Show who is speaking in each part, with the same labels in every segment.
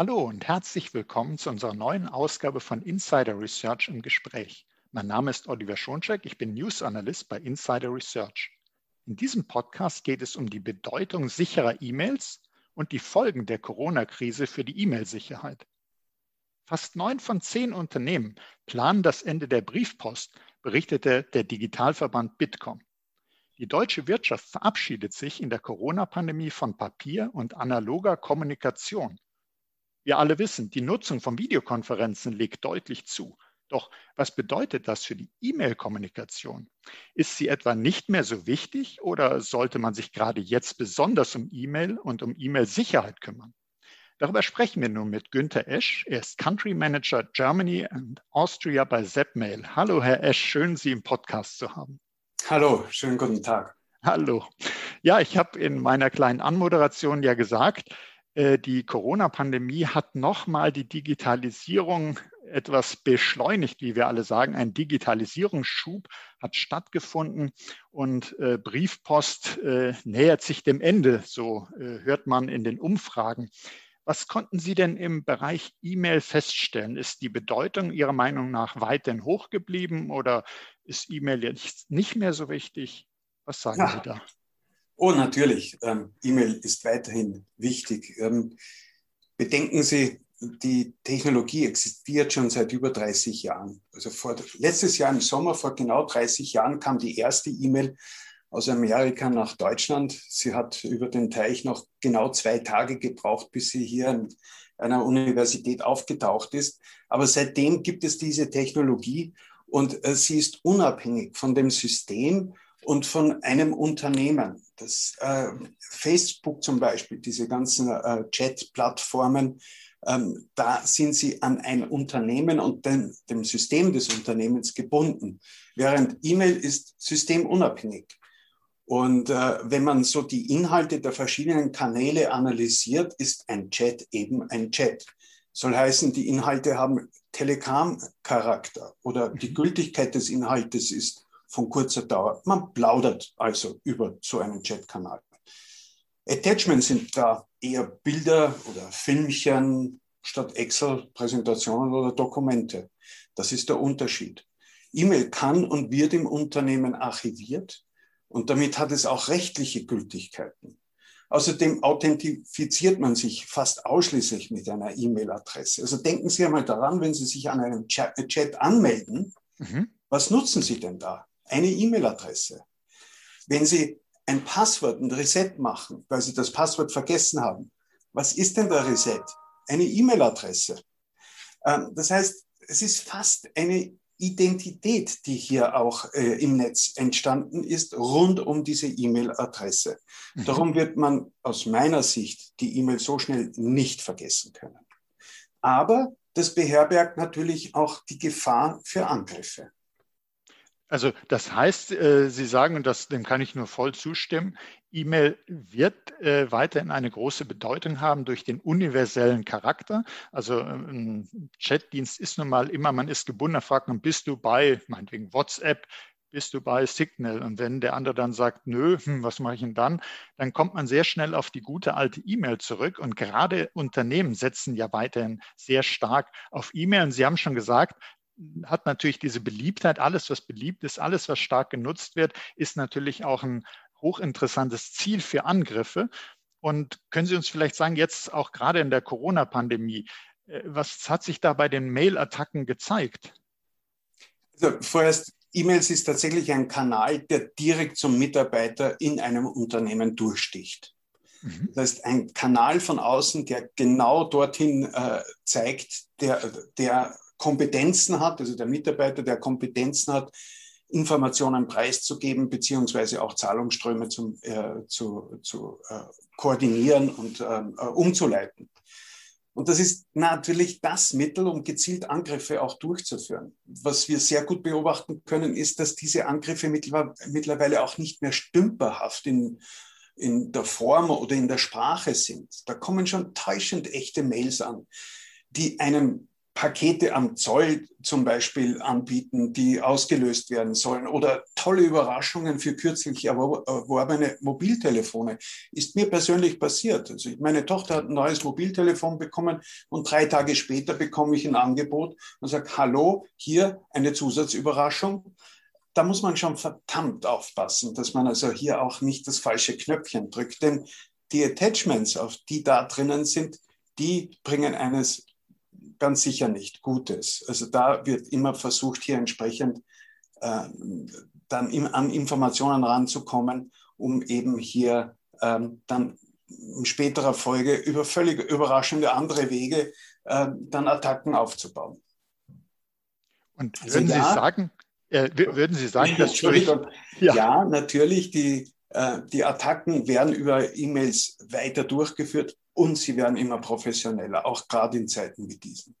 Speaker 1: Hallo und herzlich willkommen zu unserer neuen Ausgabe von Insider Research im Gespräch. Mein Name ist Oliver Schoncheck, ich bin News Analyst bei Insider Research. In diesem Podcast geht es um die Bedeutung sicherer E-Mails und die Folgen der Corona-Krise für die E-Mail-Sicherheit. Fast neun von zehn Unternehmen planen das Ende der Briefpost, berichtete der Digitalverband Bitkom. Die deutsche Wirtschaft verabschiedet sich in der Corona-Pandemie von Papier und analoger Kommunikation. Wir alle wissen, die Nutzung von Videokonferenzen legt deutlich zu. Doch was bedeutet das für die E-Mail-Kommunikation? Ist sie etwa nicht mehr so wichtig oder sollte man sich gerade jetzt besonders um E-Mail und um E-Mail-Sicherheit kümmern? Darüber sprechen wir nun mit Günther Esch. Er ist Country Manager Germany and Austria bei Zepmail. Hallo, Herr Esch, schön, Sie im Podcast zu haben.
Speaker 2: Hallo, schönen guten Tag.
Speaker 1: Hallo. Ja, ich habe in meiner kleinen Anmoderation ja gesagt, die Corona-Pandemie hat nochmal die Digitalisierung etwas beschleunigt, wie wir alle sagen. Ein Digitalisierungsschub hat stattgefunden und äh, Briefpost äh, nähert sich dem Ende, so hört man in den Umfragen. Was konnten Sie denn im Bereich E-Mail feststellen? Ist die Bedeutung Ihrer Meinung nach weiterhin hoch geblieben oder ist E-Mail jetzt nicht mehr so wichtig? Was sagen ja. Sie da?
Speaker 2: Oh, natürlich. Ähm, E-Mail ist weiterhin wichtig. Ähm, bedenken Sie, die Technologie existiert schon seit über 30 Jahren. Also vor, letztes Jahr im Sommer, vor genau 30 Jahren, kam die erste E-Mail aus Amerika nach Deutschland. Sie hat über den Teich noch genau zwei Tage gebraucht, bis sie hier an einer Universität aufgetaucht ist. Aber seitdem gibt es diese Technologie und äh, sie ist unabhängig von dem System und von einem Unternehmen. Das äh, Facebook zum Beispiel, diese ganzen äh, Chat-Plattformen, ähm, da sind sie an ein Unternehmen und den, dem System des Unternehmens gebunden, während E-Mail ist systemunabhängig. Und äh, wenn man so die Inhalte der verschiedenen Kanäle analysiert, ist ein Chat eben ein Chat. Soll heißen, die Inhalte haben Telegram-Charakter oder die mhm. Gültigkeit des Inhaltes ist von kurzer Dauer. Man plaudert also über so einen Chatkanal. Attachments sind da eher Bilder oder Filmchen statt Excel-Präsentationen oder Dokumente. Das ist der Unterschied. E-Mail kann und wird im Unternehmen archiviert und damit hat es auch rechtliche Gültigkeiten. Außerdem authentifiziert man sich fast ausschließlich mit einer E-Mail-Adresse. Also denken Sie einmal daran, wenn Sie sich an einem Chat, anmelden, mhm. was nutzen Sie denn da? Eine E-Mail-Adresse. Wenn Sie ein Passwort, ein Reset machen, weil Sie das Passwort vergessen haben, was ist denn der Reset? Eine E-Mail-Adresse. Ähm, das heißt, es ist fast eine Identität, die hier auch äh, im Netz entstanden ist, rund um diese E-Mail-Adresse. Mhm. Darum wird man aus meiner Sicht die E-Mail so schnell nicht vergessen können. Aber das beherbergt natürlich auch die Gefahr für Angriffe.
Speaker 1: Also das heißt, äh, Sie sagen, und das, dem kann ich nur voll zustimmen, E-Mail wird äh, weiterhin eine große Bedeutung haben durch den universellen Charakter. Also ähm, ein Chatdienst ist nun mal immer, man ist gebunden, fragt man, bist du bei, meinetwegen WhatsApp, bist du bei Signal? Und wenn der andere dann sagt, nö, hm, was mache ich denn dann? Dann kommt man sehr schnell auf die gute alte E-Mail zurück. Und gerade Unternehmen setzen ja weiterhin sehr stark auf E-Mail. Und Sie haben schon gesagt, hat natürlich diese Beliebtheit. Alles, was beliebt ist, alles, was stark genutzt wird, ist natürlich auch ein hochinteressantes Ziel für Angriffe. Und können Sie uns vielleicht sagen, jetzt auch gerade in der Corona-Pandemie, äh, was hat sich da bei den Mail-Attacken gezeigt?
Speaker 2: Also vorerst, E-Mails ist tatsächlich ein Kanal, der direkt zum Mitarbeiter in einem Unternehmen durchsticht. Mhm. Das ist ein Kanal von außen, der genau dorthin äh, zeigt, der, der Kompetenzen hat, also der Mitarbeiter, der Kompetenzen hat, Informationen preiszugeben, beziehungsweise auch Zahlungsströme zum, äh, zu, zu äh, koordinieren und ähm, äh, umzuleiten. Und das ist natürlich das Mittel, um gezielt Angriffe auch durchzuführen. Was wir sehr gut beobachten können, ist, dass diese Angriffe mittlerweile auch nicht mehr stümperhaft in, in der Form oder in der Sprache sind. Da kommen schon täuschend echte Mails an, die einem Pakete am Zoll zum Beispiel anbieten, die ausgelöst werden sollen oder tolle Überraschungen für kürzlich erworbene Mobiltelefone. Ist mir persönlich passiert. Also meine Tochter hat ein neues Mobiltelefon bekommen und drei Tage später bekomme ich ein Angebot und sage, hallo, hier eine Zusatzüberraschung. Da muss man schon verdammt aufpassen, dass man also hier auch nicht das falsche Knöpfchen drückt, denn die Attachments, auf die da drinnen sind, die bringen eines ganz sicher nicht Gutes. Also da wird immer versucht, hier entsprechend äh, dann im, an Informationen ranzukommen, um eben hier ähm, dann in späterer Folge über völlig überraschende andere Wege äh, dann Attacken aufzubauen.
Speaker 1: Und also würden also, Sie sagen, äh, würden Sie sagen, dass
Speaker 2: Entschuldigung, ja. ja, natürlich, die, äh, die Attacken werden über E-Mails weiter durchgeführt und sie werden immer professioneller, auch gerade in Zeiten wie diesen.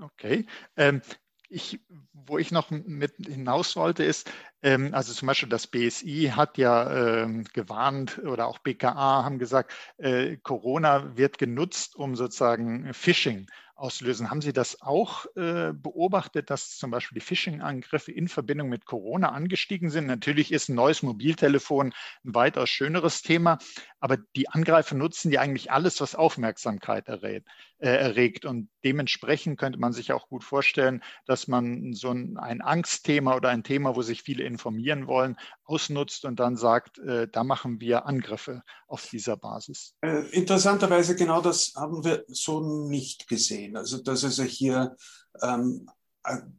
Speaker 1: Okay. Ähm, ich, wo ich noch mit hinaus wollte, ist, ähm, also zum Beispiel das BSI hat ja ähm, gewarnt oder auch BKA haben gesagt, äh, Corona wird genutzt, um sozusagen Phishing auslösen. Haben Sie das auch äh, beobachtet, dass zum Beispiel die Phishing-Angriffe in Verbindung mit Corona angestiegen sind? Natürlich ist ein neues Mobiltelefon ein weitaus schöneres Thema, aber die Angreifer nutzen ja eigentlich alles, was Aufmerksamkeit errät, äh, erregt. Und dementsprechend könnte man sich auch gut vorstellen, dass man so ein, ein, Angstthema oder ein Thema, wo sich viele informieren wollen, ausnutzt und dann sagt, äh, da machen wir Angriffe auf dieser Basis.
Speaker 2: Äh, interessanterweise genau das haben wir so nicht gesehen. Also dass es hier ähm, äh,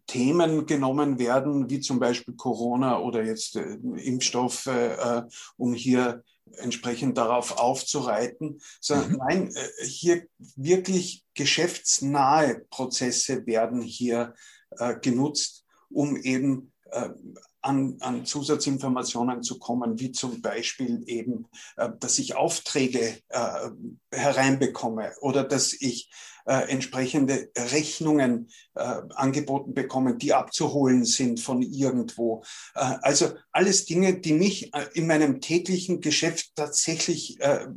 Speaker 2: Themen genommen werden, wie zum Beispiel Corona oder jetzt äh, Impfstoffe, äh, um hier entsprechend darauf aufzureiten, sondern mhm. nein, äh, hier wirklich geschäftsnahe Prozesse werden hier äh, genutzt, um eben äh, an, an Zusatzinformationen zu kommen, wie zum Beispiel eben, äh, dass ich Aufträge äh, hereinbekomme oder dass ich äh, entsprechende Rechnungen äh, angeboten bekomme, die abzuholen sind von irgendwo. Äh, also alles Dinge, die mich äh, in meinem täglichen Geschäft tatsächlich äh,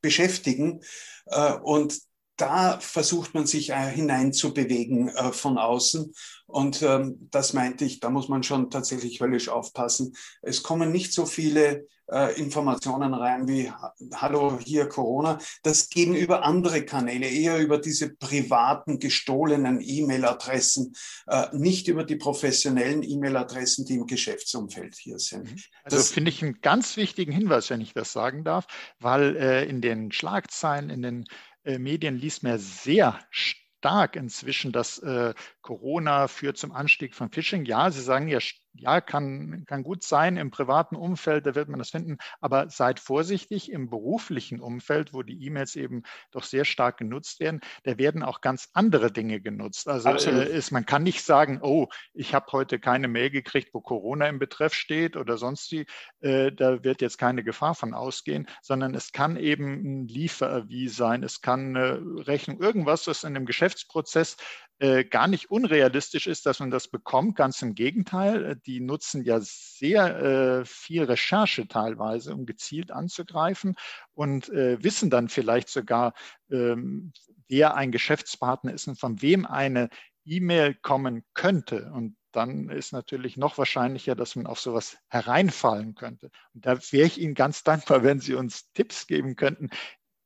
Speaker 2: beschäftigen. Äh, und da versucht man sich äh, hineinzubewegen äh, von außen. Und ähm, das meinte ich, da muss man schon tatsächlich höllisch aufpassen. Es kommen nicht so viele äh, Informationen rein wie Hallo, hier Corona. Das gehen über andere Kanäle, eher über diese privaten, gestohlenen E-Mail-Adressen, äh, nicht über die professionellen E-Mail-Adressen, die im Geschäftsumfeld hier sind. Mhm.
Speaker 1: Also das finde ich einen ganz wichtigen Hinweis, wenn ich das sagen darf, weil äh, in den Schlagzeilen, in den Medien liest man sehr stark inzwischen, dass äh, Corona führt zum Anstieg von Phishing. Ja, Sie sagen ja ja, kann, kann gut sein im privaten Umfeld, da wird man das finden, aber seid vorsichtig im beruflichen Umfeld, wo die E-Mails eben doch sehr stark genutzt werden, da werden auch ganz andere Dinge genutzt. Also äh, ist, man kann nicht sagen, oh, ich habe heute keine Mail gekriegt, wo Corona im Betreff steht oder sonst wie, äh, da wird jetzt keine Gefahr von ausgehen, sondern es kann eben ein Liefererwies sein, es kann eine Rechnung, irgendwas, was in einem Geschäftsprozess äh, gar nicht unrealistisch ist, dass man das bekommt. Ganz im Gegenteil, äh, die nutzen ja sehr äh, viel Recherche teilweise, um gezielt anzugreifen und äh, wissen dann vielleicht sogar, ähm, wer ein Geschäftspartner ist und von wem eine E-Mail kommen könnte. Und dann ist natürlich noch wahrscheinlicher, dass man auf sowas hereinfallen könnte. Und da wäre ich Ihnen ganz dankbar, wenn Sie uns Tipps geben könnten.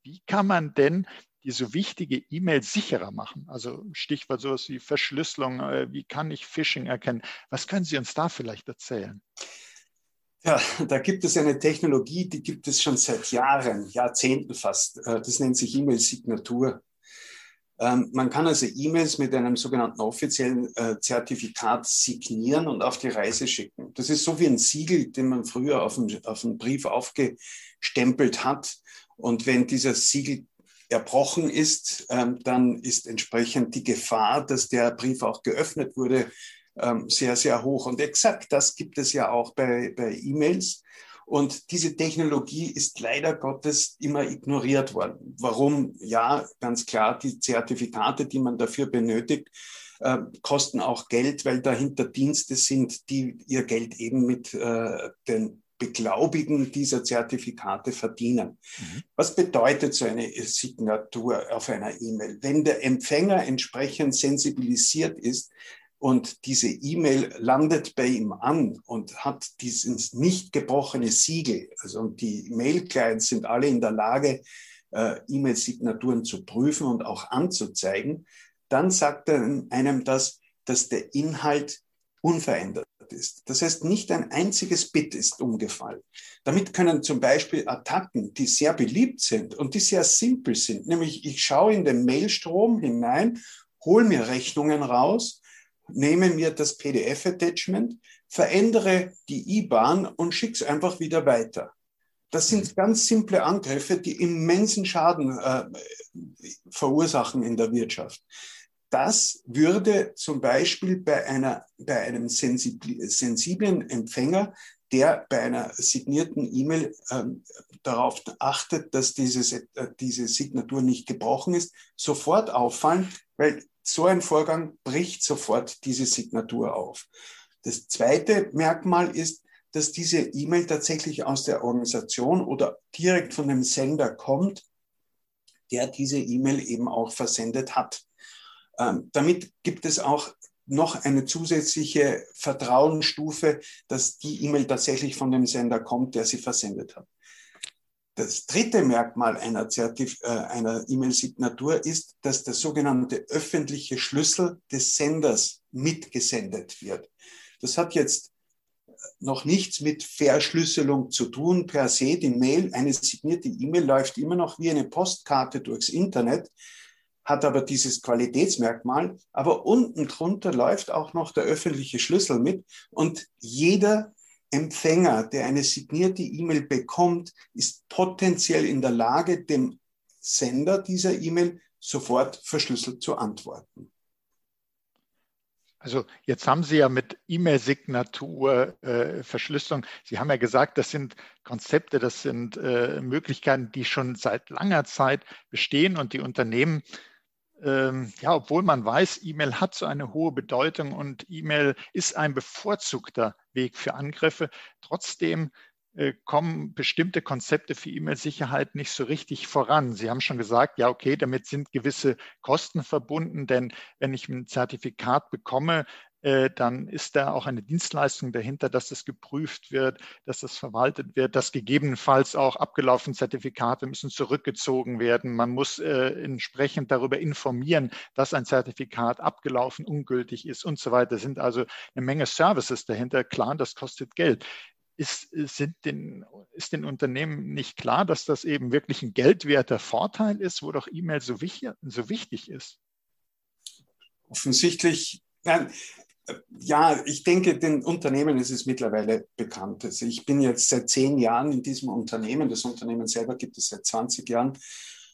Speaker 1: Wie kann man denn die so wichtige E-Mail sicherer machen? Also Stichwort sowas wie Verschlüsselung, äh, wie kann ich Phishing erkennen? Was können Sie uns da vielleicht erzählen?
Speaker 2: Ja, da gibt es eine Technologie, die gibt es schon seit Jahren, Jahrzehnten fast. Äh, das nennt sich E-Mail-Signatur. Ähm, man kann also E-Mails mit einem sogenannten offiziellen äh, Zertifikat signieren und auf die Reise schicken. Das ist so wie ein Siegel, den man früher auf einen Brief aufgestempelt hat. Und wenn dieser Siegel erbrochen ist, ähm, dann ist entsprechend die Gefahr, dass der Brief auch geöffnet wurde, ähm, sehr, sehr hoch. Und exakt das gibt es ja auch bei, bei E-Mails. Und diese Technologie ist leider Gottes immer ignoriert worden. Warum? Ja, ganz klar, die Zertifikate, die man dafür benötigt, äh, kosten auch Geld, weil dahinter Dienste sind, die ihr Geld eben mit äh, den Beglaubigen dieser Zertifikate verdienen. Mhm. Was bedeutet so eine Signatur auf einer E-Mail? Wenn der Empfänger entsprechend sensibilisiert ist, und diese E-Mail landet bei ihm an und hat dieses nicht gebrochene Siegel. Also die Mail-Clients sind alle in der Lage, äh, E-Mail-Signaturen zu prüfen und auch anzuzeigen. Dann sagt er einem das, dass der Inhalt unverändert ist. Das heißt, nicht ein einziges Bit ist umgefallen. Damit können zum Beispiel Attacken, die sehr beliebt sind und die sehr simpel sind, nämlich ich schaue in den Mailstrom hinein, hole mir Rechnungen raus, nehme mir das PDF-Attachment, verändere die IBAN und schicke es einfach wieder weiter. Das sind ganz simple Angriffe, die immensen Schaden äh, verursachen in der Wirtschaft. Das würde zum Beispiel bei, einer, bei einem sensiblen Empfänger, der bei einer signierten E-Mail äh, darauf achtet, dass dieses, äh, diese Signatur nicht gebrochen ist, sofort auffallen, weil so ein Vorgang bricht sofort diese Signatur auf. Das zweite Merkmal ist, dass diese E-Mail tatsächlich aus der Organisation oder direkt von dem Sender kommt, der diese E-Mail eben auch versendet hat. Ähm, damit gibt es auch noch eine zusätzliche Vertrauensstufe, dass die E-Mail tatsächlich von dem Sender kommt, der sie versendet hat. Das dritte Merkmal einer, äh, einer E-Mail-Signatur ist, dass der sogenannte öffentliche Schlüssel des Senders mitgesendet wird. Das hat jetzt noch nichts mit Verschlüsselung zu tun per se. Die Mail, eine signierte E-Mail läuft immer noch wie eine Postkarte durchs Internet, hat aber dieses Qualitätsmerkmal. Aber unten drunter läuft auch noch der öffentliche Schlüssel mit und jeder Empfänger, der eine signierte E-Mail bekommt, ist potenziell in der Lage, dem Sender dieser E-Mail sofort verschlüsselt zu antworten.
Speaker 1: Also jetzt haben Sie ja mit E-Mail-Signatur, äh, Verschlüsselung, Sie haben ja gesagt, das sind Konzepte, das sind äh, Möglichkeiten, die schon seit langer Zeit bestehen und die Unternehmen ähm, ja, obwohl man weiß, E-Mail hat so eine hohe Bedeutung und E-Mail ist ein bevorzugter Weg für Angriffe, trotzdem äh, kommen bestimmte Konzepte für E-Mail-Sicherheit nicht so richtig voran. Sie haben schon gesagt, ja, okay, damit sind gewisse Kosten verbunden, denn wenn ich ein Zertifikat bekomme, dann ist da auch eine Dienstleistung dahinter, dass das geprüft wird, dass das verwaltet wird, dass gegebenenfalls auch abgelaufene Zertifikate müssen zurückgezogen werden. Man muss äh, entsprechend darüber informieren, dass ein Zertifikat abgelaufen, ungültig ist und so weiter. Es sind also eine Menge Services dahinter. Klar, das kostet Geld. Ist, sind den, ist den Unternehmen nicht klar, dass das eben wirklich ein geldwerter Vorteil ist, wo doch E-Mail so wichtig, so wichtig ist?
Speaker 2: Offensichtlich, nein, ja, ich denke, den Unternehmen ist es mittlerweile bekannt. Also ich bin jetzt seit zehn Jahren in diesem Unternehmen. Das Unternehmen selber gibt es seit 20 Jahren.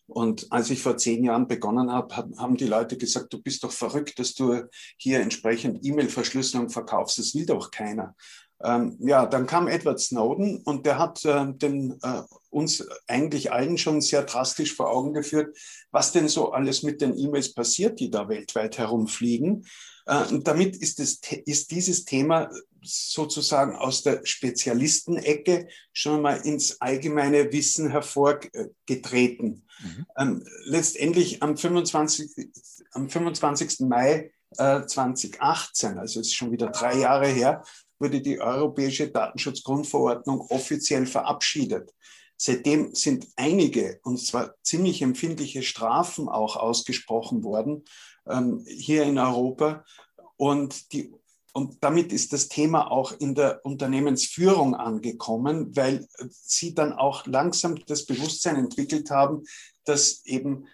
Speaker 2: Und als ich vor zehn Jahren begonnen habe, haben die Leute gesagt, du bist doch verrückt, dass du hier entsprechend E-Mail-Verschlüsselung verkaufst. Das will doch keiner. Ähm, ja, dann kam Edward Snowden und der hat äh, den, äh, uns eigentlich allen schon sehr drastisch vor Augen geführt, was denn so alles mit den E-Mails passiert, die da weltweit herumfliegen. Äh, und damit ist, es, ist dieses Thema sozusagen aus der Spezialistenecke schon mal ins allgemeine Wissen hervorgetreten. Mhm. Ähm, letztendlich am 25, am 25. Mai äh, 2018, also es ist schon wieder drei Jahre her, wurde die Europäische Datenschutzgrundverordnung offiziell verabschiedet. Seitdem sind einige, und zwar ziemlich empfindliche Strafen auch ausgesprochen worden ähm, hier in Europa. Und, die, und damit ist das Thema auch in der Unternehmensführung angekommen, weil sie dann auch langsam das Bewusstsein entwickelt haben, dass eben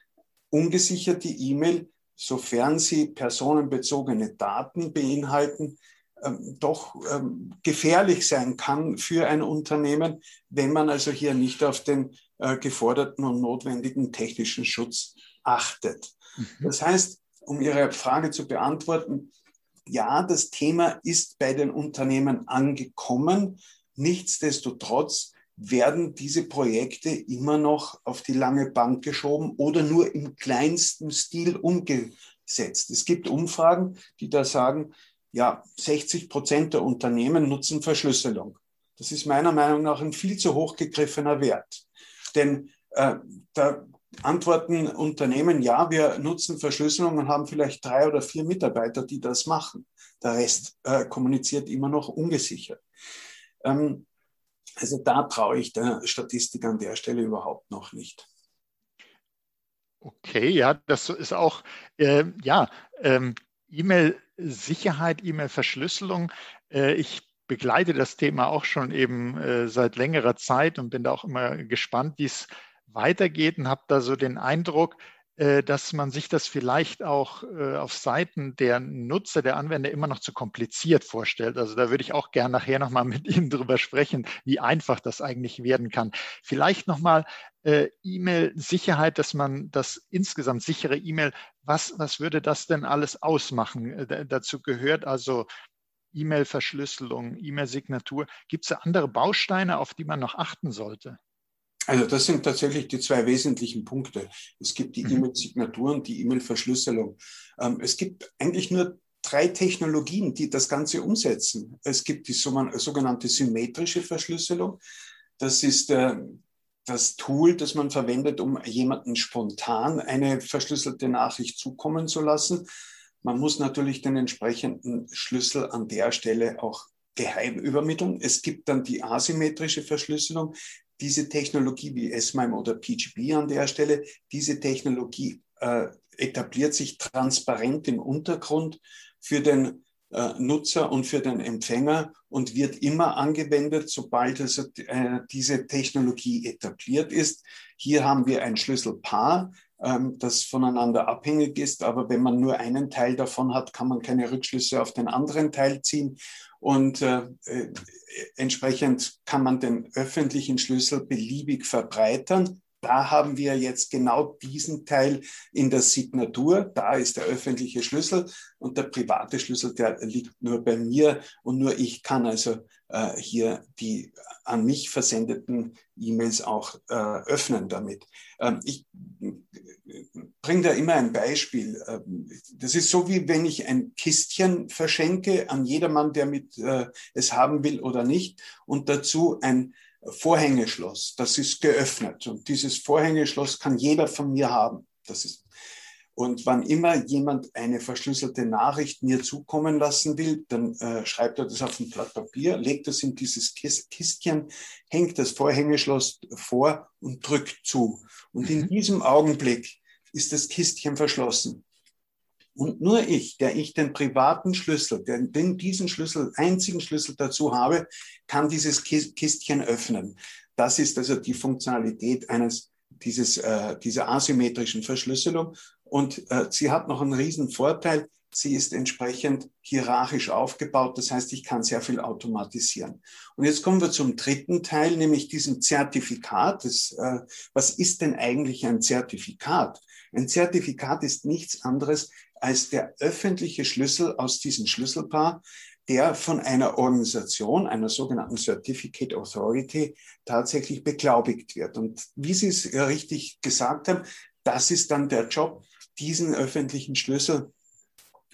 Speaker 2: ungesicherte E-Mail, sofern sie personenbezogene Daten beinhalten, ähm, doch ähm, gefährlich sein kann für ein Unternehmen, wenn man also hier nicht auf den äh, geforderten und notwendigen technischen Schutz achtet. Mhm. Das heißt, um Ihre Frage zu beantworten, ja, das Thema ist bei den Unternehmen angekommen. Nichtsdestotrotz werden diese Projekte immer noch auf die lange Bank geschoben oder nur im kleinsten Stil umgesetzt. Es gibt Umfragen, die da sagen, ja, 60 Prozent der Unternehmen nutzen Verschlüsselung. Das ist meiner Meinung nach ein viel zu hoch gegriffener Wert. Denn äh, da antworten Unternehmen, ja, wir nutzen Verschlüsselung und haben vielleicht drei oder vier Mitarbeiter, die das machen. Der Rest äh, kommuniziert immer noch ungesichert. Ähm, also da traue ich der Statistik an der Stelle überhaupt noch nicht.
Speaker 1: Okay, ja, das ist auch, äh, ja, ähm, E-Mail-Sicherheit, E-Mail-Verschlüsselung. Äh, ich begleite das Thema auch schon eben äh, seit längerer Zeit und bin da auch immer gespannt, wie es weitergeht und habe da so den Eindruck, äh, dass man sich das vielleicht auch äh, auf Seiten der Nutzer, der Anwender immer noch zu kompliziert vorstellt. Also da würde ich auch gerne nachher nochmal mit Ihnen drüber sprechen, wie einfach das eigentlich werden kann. Vielleicht nochmal äh, E-Mail-Sicherheit, dass man das insgesamt sichere E-Mail, was, was würde das denn alles ausmachen? Dazu gehört also E-Mail-Verschlüsselung, E-Mail-Signatur. Gibt es andere Bausteine, auf die man noch achten sollte?
Speaker 2: Also das sind tatsächlich die zwei wesentlichen Punkte. Es gibt die mhm. E-Mail-Signaturen, die E-Mail-Verschlüsselung. Ähm, es gibt eigentlich nur drei Technologien, die das Ganze umsetzen. Es gibt die sogenannte symmetrische Verschlüsselung. Das ist äh, das Tool, das man verwendet, um jemanden spontan eine verschlüsselte Nachricht zukommen zu lassen. Man muss natürlich den entsprechenden Schlüssel an der Stelle auch geheim übermitteln. Es gibt dann die asymmetrische Verschlüsselung diese Technologie wie S-MIME oder PGP an der Stelle, diese Technologie äh, etabliert sich transparent im Untergrund für den äh, Nutzer und für den Empfänger und wird immer angewendet, sobald also, äh, diese Technologie etabliert ist. Hier haben wir ein Schlüsselpaar, das voneinander abhängig ist, aber wenn man nur einen Teil davon hat, kann man keine Rückschlüsse auf den anderen Teil ziehen. Und äh, äh, entsprechend kann man den öffentlichen Schlüssel beliebig verbreitern. Da haben wir jetzt genau diesen Teil in der Signatur. Da ist der öffentliche Schlüssel und der private Schlüssel, der liegt nur bei mir und nur ich kann also äh, hier die an mich versendeten E-Mails auch äh, öffnen damit. Ähm, ich bringe da immer ein Beispiel. Ähm, das ist so, wie wenn ich ein Kistchen verschenke an jedermann, der mit äh, es haben will oder nicht, und dazu ein Vorhängeschloss. Das ist geöffnet und dieses Vorhängeschloss kann jeder von mir haben. Das ist und wann immer jemand eine verschlüsselte Nachricht mir zukommen lassen will, dann äh, schreibt er das auf ein Blatt Papier, legt das in dieses Kistchen, hängt das Vorhängeschloss vor und drückt zu. Und in mhm. diesem Augenblick ist das Kistchen verschlossen. Und nur ich, der ich den privaten Schlüssel, der, den diesen Schlüssel, einzigen Schlüssel dazu habe, kann dieses Kistchen öffnen. Das ist also die Funktionalität eines dieses, äh, dieser asymmetrischen Verschlüsselung. Und äh, sie hat noch einen riesen Vorteil. Sie ist entsprechend hierarchisch aufgebaut. Das heißt, ich kann sehr viel automatisieren. Und jetzt kommen wir zum dritten Teil, nämlich diesem Zertifikat. Das, äh, was ist denn eigentlich ein Zertifikat? Ein Zertifikat ist nichts anderes als der öffentliche Schlüssel aus diesem Schlüsselpaar, der von einer Organisation, einer sogenannten Certificate Authority, tatsächlich beglaubigt wird. Und wie Sie es richtig gesagt haben, das ist dann der Job diesen öffentlichen Schlüssel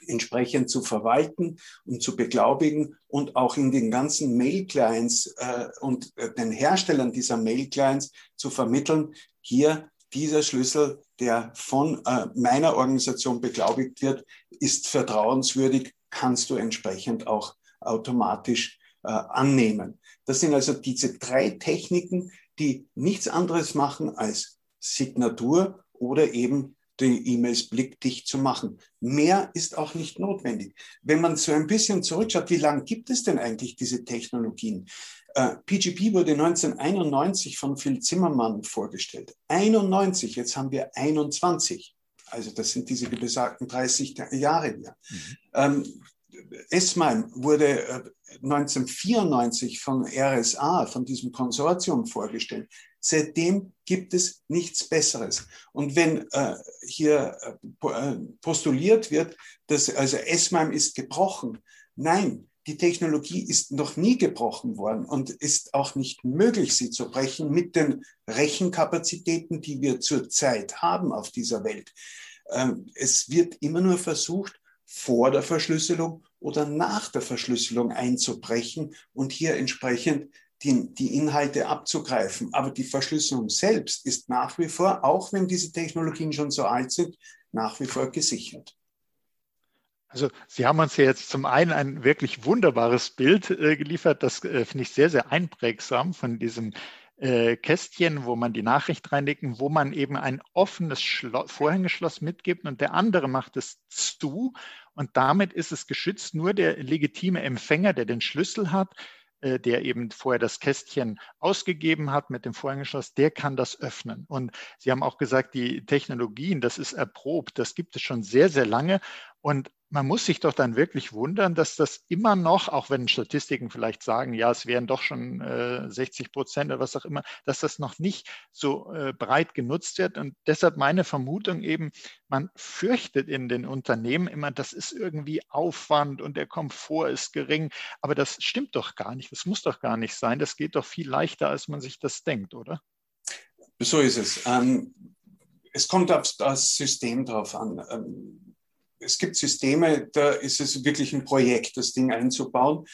Speaker 2: entsprechend zu verwalten und zu beglaubigen und auch in den ganzen Mail-Clients äh, und äh, den Herstellern dieser Mail-Clients zu vermitteln, hier dieser Schlüssel, der von äh, meiner Organisation beglaubigt wird, ist vertrauenswürdig, kannst du entsprechend auch automatisch äh, annehmen. Das sind also diese drei Techniken, die nichts anderes machen als Signatur oder eben die E-Mails blickdicht zu machen. Mehr ist auch nicht notwendig. Wenn man so ein bisschen zurückschaut, wie lange gibt es denn eigentlich diese Technologien? Äh, PGP wurde 1991 von Phil Zimmermann vorgestellt. 91, jetzt haben wir 21. Also das sind diese besagten 30 Jahre hier. Mhm. Ähm, S-MIME wurde 1994 äh, von RSA, von diesem Konsortium vorgestellt. Seitdem gibt es nichts Besseres. Und wenn äh, hier äh, postuliert wird, dass also S-MIME ist gebrochen, nein, die Technologie ist noch nie gebrochen worden und ist auch nicht möglich, sie zu brechen mit den Rechenkapazitäten, die wir zurzeit haben auf dieser Welt. Ähm, es wird immer nur versucht, vor der Verschlüsselung oder nach der Verschlüsselung einzubrechen und hier entsprechend die, die Inhalte abzugreifen. Aber die Verschlüsselung selbst ist nach wie vor, auch wenn diese Technologien schon so alt sind, nach wie vor gesichert.
Speaker 1: Also Sie haben uns ja jetzt zum einen ein wirklich wunderbares Bild äh, geliefert, das äh, finde ich sehr, sehr einprägsam von diesem äh, Kästchen, wo man die Nachricht reinlegt, wo man eben ein offenes Schlo Vorhängeschloss mitgibt und der andere macht es zu und damit ist es geschützt. Nur der legitime Empfänger, der den Schlüssel hat, äh, der eben vorher das Kästchen ausgegeben hat mit dem Vorhängeschloss, der kann das öffnen. Und Sie haben auch gesagt, die Technologien, das ist erprobt, das gibt es schon sehr, sehr lange. Und man muss sich doch dann wirklich wundern, dass das immer noch, auch wenn Statistiken vielleicht sagen, ja, es wären doch schon äh, 60 Prozent oder was auch immer, dass das noch nicht so äh, breit genutzt wird. Und deshalb meine Vermutung eben, man fürchtet in den Unternehmen immer, das ist irgendwie Aufwand und der Komfort ist gering. Aber das stimmt doch gar nicht. Das muss doch gar nicht sein. Das geht doch viel leichter, als man sich das denkt, oder?
Speaker 2: So ist es. Ähm, es kommt auf das System drauf an. Ähm, es gibt Systeme, da ist es wirklich ein Projekt, das Ding einzubauen.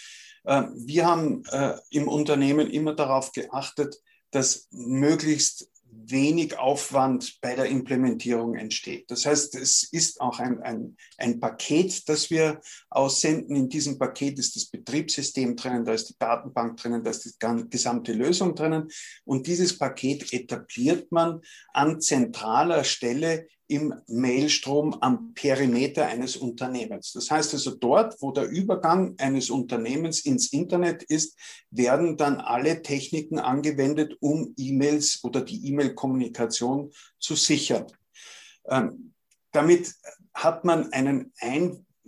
Speaker 2: Ähm, wir haben äh, im Unternehmen immer darauf geachtet, dass möglichst wenig Aufwand bei der Implementierung entsteht. Das heißt, es ist auch ein, ein, ein Paket, das wir aussenden. In diesem Paket ist das Betriebssystem drinnen, da ist die Datenbank drinnen, da ist die gesamte Lösung drinnen. Und dieses Paket etabliert man an zentraler Stelle im Mailstrom am Perimeter eines Unternehmens. Das heißt also dort, wo der Übergang eines Unternehmens ins Internet ist, werden dann alle Techniken angewendet, um E-Mails oder die E-Mail-Kommunikation zu sichern. Ähm, damit hat man einen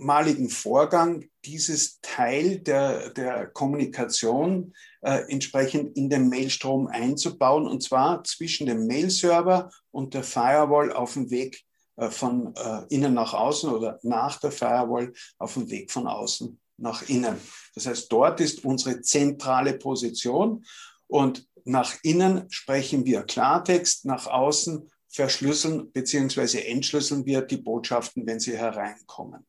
Speaker 2: einmaligen Vorgang, dieses Teil der, der Kommunikation äh, entsprechend in den Mailstrom einzubauen, und zwar zwischen dem Mail-Server und der Firewall auf dem Weg äh, von äh, innen nach außen oder nach der Firewall auf dem Weg von außen nach innen. Das heißt, dort ist unsere zentrale Position und nach innen sprechen wir Klartext, nach außen verschlüsseln bzw. entschlüsseln wir die Botschaften, wenn sie hereinkommen.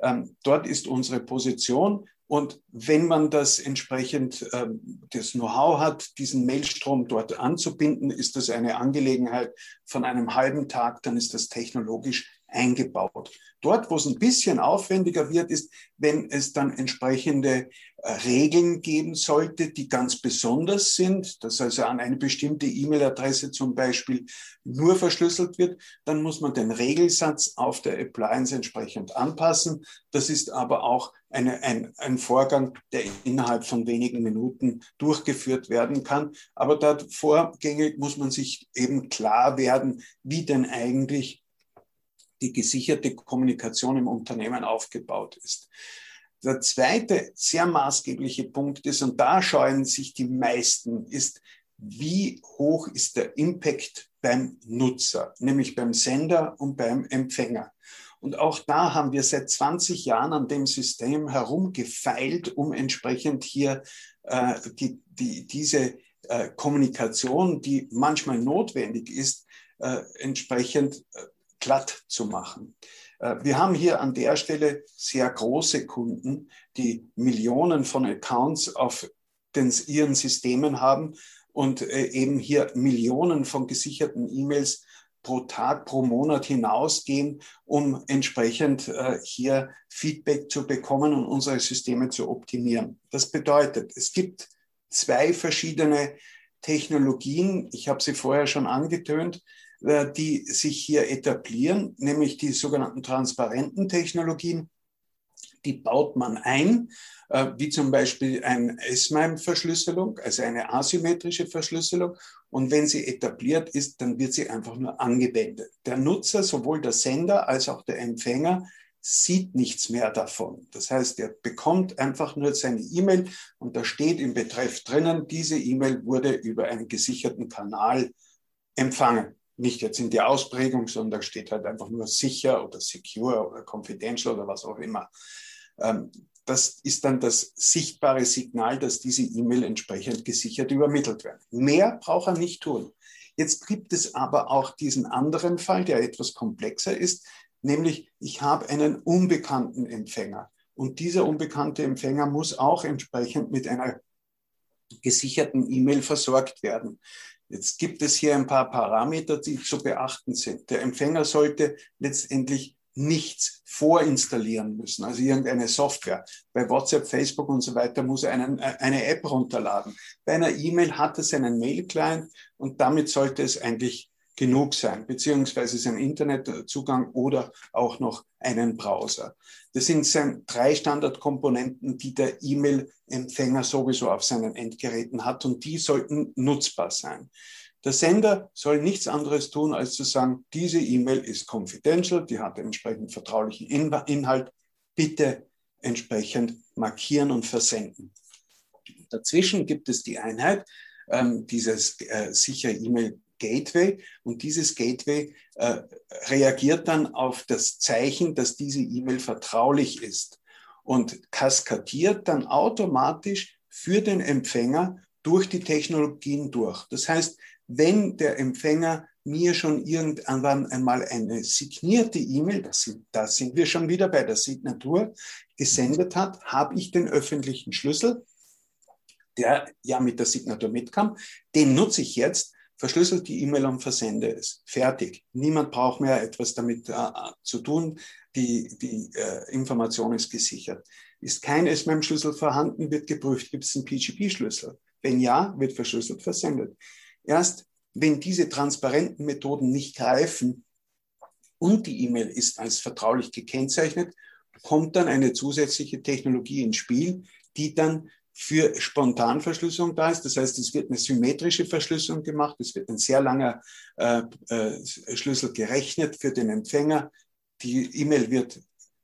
Speaker 2: Ähm, dort ist unsere Position. Und wenn man das entsprechend ähm, das Know-how hat, diesen Mailstrom dort anzubinden, ist das eine Angelegenheit von einem halben Tag, dann ist das technologisch eingebaut. Dort, wo es ein bisschen aufwendiger wird, ist, wenn es dann entsprechende äh, Regeln geben sollte, die ganz besonders sind, dass also an eine bestimmte E-Mail-Adresse zum Beispiel nur verschlüsselt wird, dann muss man den Regelsatz auf der Appliance entsprechend anpassen. Das ist aber auch eine, ein, ein Vorgang, der innerhalb von wenigen Minuten durchgeführt werden kann. Aber da vorgängig muss man sich eben klar werden, wie denn eigentlich die gesicherte Kommunikation im Unternehmen aufgebaut ist. Der zweite sehr maßgebliche Punkt ist, und da scheuen sich die meisten, ist, wie hoch ist der Impact beim Nutzer, nämlich beim Sender und beim Empfänger. Und auch da haben wir seit 20 Jahren an dem System herumgefeilt, um entsprechend hier äh, die, die, diese äh, Kommunikation, die manchmal notwendig ist, äh, entsprechend äh, glatt zu machen. Äh, wir haben hier an der Stelle sehr große Kunden, die Millionen von Accounts auf den, ihren Systemen haben und äh, eben hier Millionen von gesicherten E-Mails pro Tag, pro Monat hinausgehen, um entsprechend äh, hier Feedback zu bekommen und unsere Systeme zu optimieren. Das bedeutet, es gibt zwei verschiedene Technologien. Ich habe sie vorher schon angetönt. Äh, die sich hier etablieren, nämlich die sogenannten transparenten Technologien. Die baut man ein, äh, wie zum Beispiel ein S-MIME-Verschlüsselung, also eine asymmetrische Verschlüsselung. Und wenn sie etabliert ist, dann wird sie einfach nur angewendet. Der Nutzer, sowohl der Sender als auch der Empfänger, sieht nichts mehr davon. Das heißt, er bekommt einfach nur seine E-Mail und da steht im Betreff drinnen, diese E-Mail wurde über einen gesicherten Kanal empfangen nicht jetzt in die Ausprägung, sondern da steht halt einfach nur sicher oder secure oder confidential oder was auch immer. Ähm, das ist dann das sichtbare Signal, dass diese E-Mail entsprechend gesichert übermittelt wird. Mehr braucht er nicht tun. Jetzt gibt es aber auch diesen anderen Fall, der etwas komplexer ist, nämlich ich habe einen unbekannten Empfänger. Und dieser unbekannte Empfänger muss auch entsprechend mit einer gesicherten E-Mail versorgt werden. Jetzt gibt es hier ein paar Parameter, die zu beachten sind. Der Empfänger sollte letztendlich nichts vorinstallieren müssen, also irgendeine Software. Bei WhatsApp, Facebook und so weiter muss er einen, äh, eine App runterladen. Bei einer E-Mail hat es einen Mail-Client und damit sollte es eigentlich genug sein, beziehungsweise sein Internetzugang oder auch noch einen Browser. Das sind drei Standardkomponenten, die der E-Mail-Empfänger sowieso auf seinen Endgeräten hat und die sollten nutzbar sein. Der Sender soll nichts anderes tun, als zu sagen, diese E-Mail ist confidential, die hat entsprechend vertraulichen Inhalt, bitte entsprechend markieren und versenden. Dazwischen gibt es die Einheit, ähm, dieses äh, sichere E-Mail Gateway und dieses Gateway äh, reagiert dann auf das Zeichen, dass diese E-Mail vertraulich ist und kaskadiert dann automatisch für den Empfänger durch die Technologien durch. Das heißt, wenn der Empfänger mir schon irgendwann einmal eine signierte E-Mail, da sind, da sind wir schon wieder bei der Signatur, gesendet hat, habe ich den öffentlichen Schlüssel, der ja mit der Signatur mitkam. Den nutze ich jetzt, verschlüsselt die E-Mail und versende es. Fertig. Niemand braucht mehr etwas damit äh, zu tun. Die, die äh, Information ist gesichert. Ist kein SMM-Schlüssel vorhanden, wird geprüft, gibt es einen PGP-Schlüssel. Wenn ja, wird verschlüsselt versendet. Erst wenn diese transparenten Methoden nicht greifen und die E-Mail ist als vertraulich gekennzeichnet, kommt dann eine zusätzliche Technologie ins Spiel, die dann für Spontanverschlüsselung da ist. Das heißt, es wird eine symmetrische Verschlüsselung gemacht, es wird ein sehr langer äh, äh, Schlüssel gerechnet für den Empfänger. Die E-Mail wird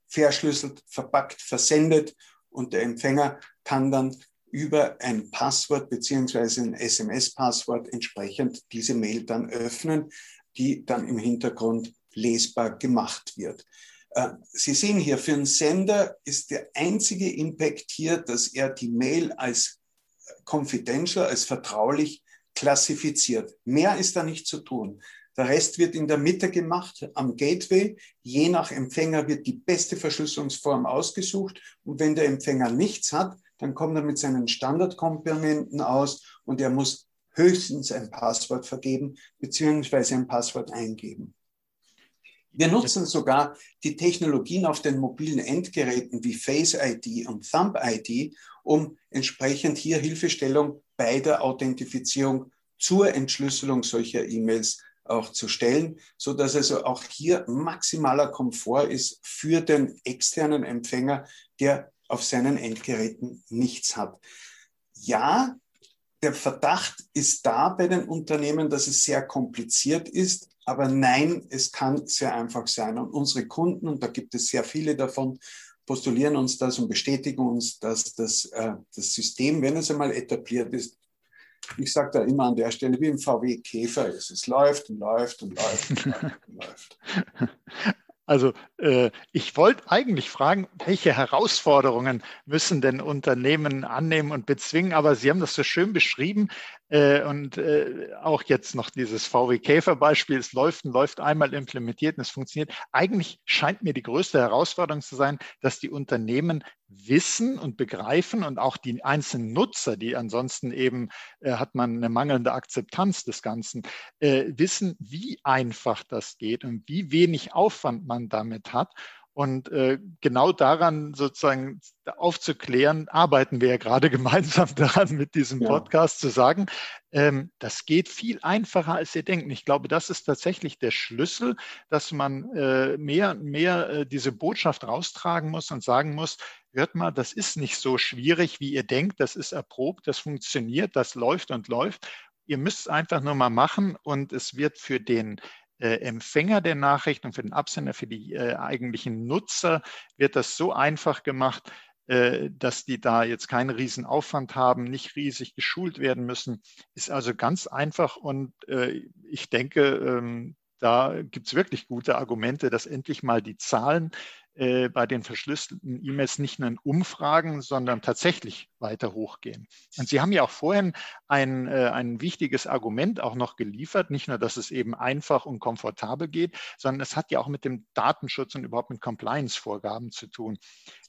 Speaker 2: verschlüsselt, verpackt, versendet und der Empfänger kann dann über ein Passwort beziehungsweise ein SMS-Passwort entsprechend diese Mail dann öffnen, die dann im Hintergrund lesbar gemacht wird. Äh, Sie sehen hier, für einen Sender ist der einzige Impact hier, dass er die Mail als confidential, als vertraulich klassifiziert. Mehr ist da nicht zu tun. Der Rest wird in der Mitte gemacht, am Gateway. Je nach Empfänger wird die beste Verschlüsselungsform ausgesucht. Und wenn der Empfänger nichts hat, dann kommt er mit seinen Standardkomponenten aus und er muss höchstens ein Passwort vergeben beziehungsweise ein Passwort eingeben. Wir nutzen sogar die Technologien auf den mobilen Endgeräten wie Face ID und Thumb ID, um entsprechend hier Hilfestellung bei der Authentifizierung zur Entschlüsselung solcher E-Mails auch zu stellen, so dass also auch hier maximaler Komfort ist für den externen Empfänger, der auf seinen Endgeräten nichts hat. Ja, der Verdacht ist da bei den Unternehmen, dass es sehr kompliziert ist, aber nein, es kann sehr einfach sein. Und unsere Kunden, und da gibt es sehr viele davon, postulieren uns das und bestätigen uns, dass das, äh, das System, wenn es einmal etabliert ist, ich sage da immer an der Stelle, wie im VW Käfer ist. Es läuft und läuft und läuft und läuft und läuft.
Speaker 1: Also äh, ich wollte eigentlich fragen, welche Herausforderungen müssen denn Unternehmen annehmen und bezwingen, aber Sie haben das so schön beschrieben und äh, auch jetzt noch dieses VW Käfer Beispiel, es läuft und läuft einmal implementiert und es funktioniert. Eigentlich scheint mir die größte Herausforderung zu sein, dass die Unternehmen wissen und begreifen und auch die einzelnen Nutzer, die ansonsten eben äh, hat man eine mangelnde Akzeptanz des Ganzen, äh, wissen, wie einfach das geht und wie wenig Aufwand man damit hat. Und äh, genau daran sozusagen aufzuklären, arbeiten wir ja gerade gemeinsam daran mit diesem Podcast ja. zu sagen, ähm, das geht viel einfacher, als ihr denkt. Und ich glaube, das ist tatsächlich der Schlüssel, dass man äh, mehr und mehr äh, diese Botschaft raustragen muss und sagen muss, hört mal, das ist nicht so schwierig, wie ihr denkt, das ist erprobt, das funktioniert, das läuft und läuft. Ihr müsst es einfach nur mal machen und es wird für den äh, Empfänger der Nachrichten und für den Absender, für die äh, eigentlichen Nutzer, wird das so einfach gemacht, äh, dass die da jetzt keinen riesen Aufwand haben, nicht riesig geschult werden müssen. Ist also ganz einfach und äh, ich denke, ähm, da gibt es wirklich gute Argumente, dass endlich mal die Zahlen äh, bei den verschlüsselten E-Mails nicht nur in Umfragen, sondern tatsächlich weiter hochgehen. Und Sie haben ja auch vorhin ein, äh, ein wichtiges Argument auch noch geliefert, nicht nur, dass es eben einfach und komfortabel geht, sondern es hat ja auch mit dem Datenschutz und überhaupt mit Compliance-Vorgaben zu tun.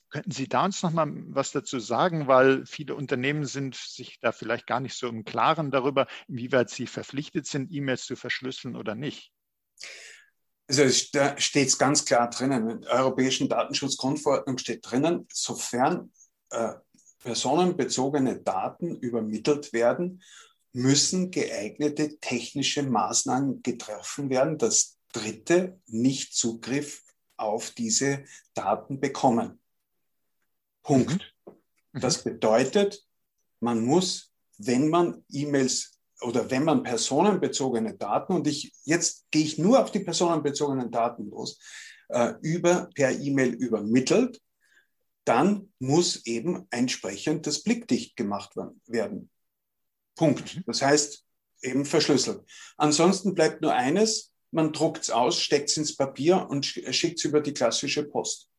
Speaker 1: Könnten Sie da uns noch mal was dazu sagen, weil viele Unternehmen sind sich da vielleicht gar nicht so im Klaren darüber, inwieweit sie verpflichtet sind, E-Mails zu verschlüsseln oder nicht?
Speaker 2: Also da steht es ganz klar drinnen, in der Europäischen Datenschutzgrundverordnung steht drinnen, sofern äh, personenbezogene Daten übermittelt werden, müssen geeignete technische Maßnahmen getroffen werden, dass Dritte nicht Zugriff auf diese Daten bekommen. Punkt. Mhm. Das bedeutet, man muss, wenn man E-Mails oder wenn man personenbezogene Daten, und ich, jetzt gehe ich nur auf die personenbezogenen Daten los, äh, über, per E-Mail übermittelt, dann muss eben entsprechend das blickdicht gemacht werden. Punkt. Mhm. Das heißt, eben verschlüsselt. Ansonsten bleibt nur eines, man druckt es aus, steckt es ins Papier und schickt es über die klassische Post.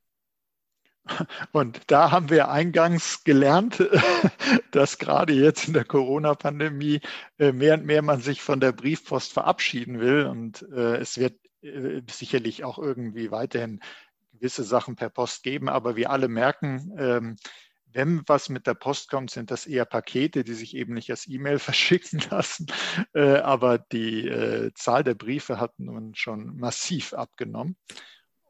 Speaker 1: Und da haben wir eingangs gelernt, dass gerade jetzt in der Corona-Pandemie äh, mehr und mehr man sich von der Briefpost verabschieden will. Und äh, es wird äh, sicherlich auch irgendwie weiterhin gewisse Sachen per Post geben. Aber wir alle merken, ähm, wenn was mit der Post kommt, sind das eher Pakete, die sich eben nicht als E-Mail verschicken lassen. Aber die Zahl der Briefe hat nun schon massiv abgenommen.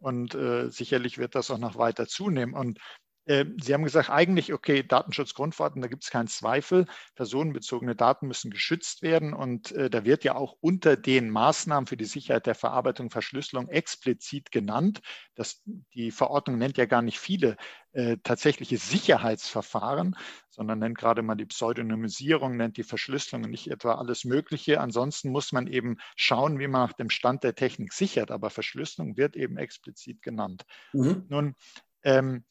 Speaker 1: Und äh, sicherlich wird das auch noch weiter zunehmen. Und Sie haben gesagt, eigentlich, okay, Datenschutzgrundverordnung, da gibt es keinen Zweifel. Personenbezogene Daten müssen geschützt werden. Und äh, da wird ja auch unter den Maßnahmen für die Sicherheit der Verarbeitung, Verschlüsselung explizit genannt. Das, die Verordnung nennt ja gar nicht viele äh, tatsächliche Sicherheitsverfahren, sondern nennt gerade mal die Pseudonymisierung, nennt die Verschlüsselung und nicht etwa alles Mögliche. Ansonsten muss man eben schauen, wie man nach dem Stand der Technik sichert. Aber Verschlüsselung wird eben explizit genannt. Mhm. Nun, ähm,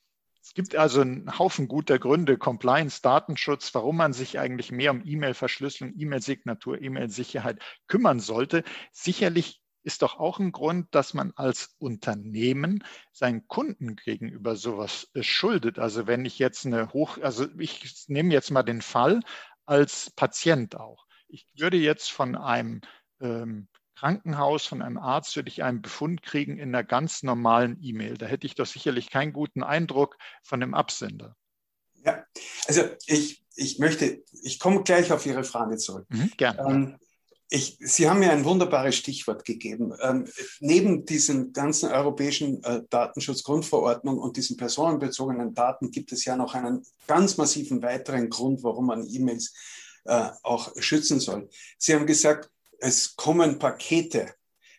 Speaker 1: es gibt also einen Haufen guter Gründe, Compliance, Datenschutz, warum man sich eigentlich mehr um E-Mail-Verschlüsselung, E-Mail-Signatur, E-Mail-Sicherheit kümmern sollte. Sicherlich ist doch auch ein Grund, dass man als Unternehmen seinen Kunden gegenüber sowas äh, schuldet. Also wenn ich jetzt eine hoch, also ich nehme jetzt mal den Fall als Patient auch. Ich würde jetzt von einem ähm, Krankenhaus, von einem Arzt würde ich einen Befund kriegen in einer ganz normalen E-Mail. Da hätte ich doch sicherlich keinen guten Eindruck von dem Absender.
Speaker 2: Ja, also ich, ich möchte, ich komme gleich auf Ihre Frage zurück. Mhm, gerne. Ähm, ich, Sie haben mir ein wunderbares Stichwort gegeben. Ähm, neben diesen ganzen europäischen äh, Datenschutzgrundverordnung und diesen personenbezogenen Daten gibt es ja noch einen ganz massiven weiteren Grund, warum man E-Mails äh, auch schützen soll. Sie haben gesagt, es kommen Pakete.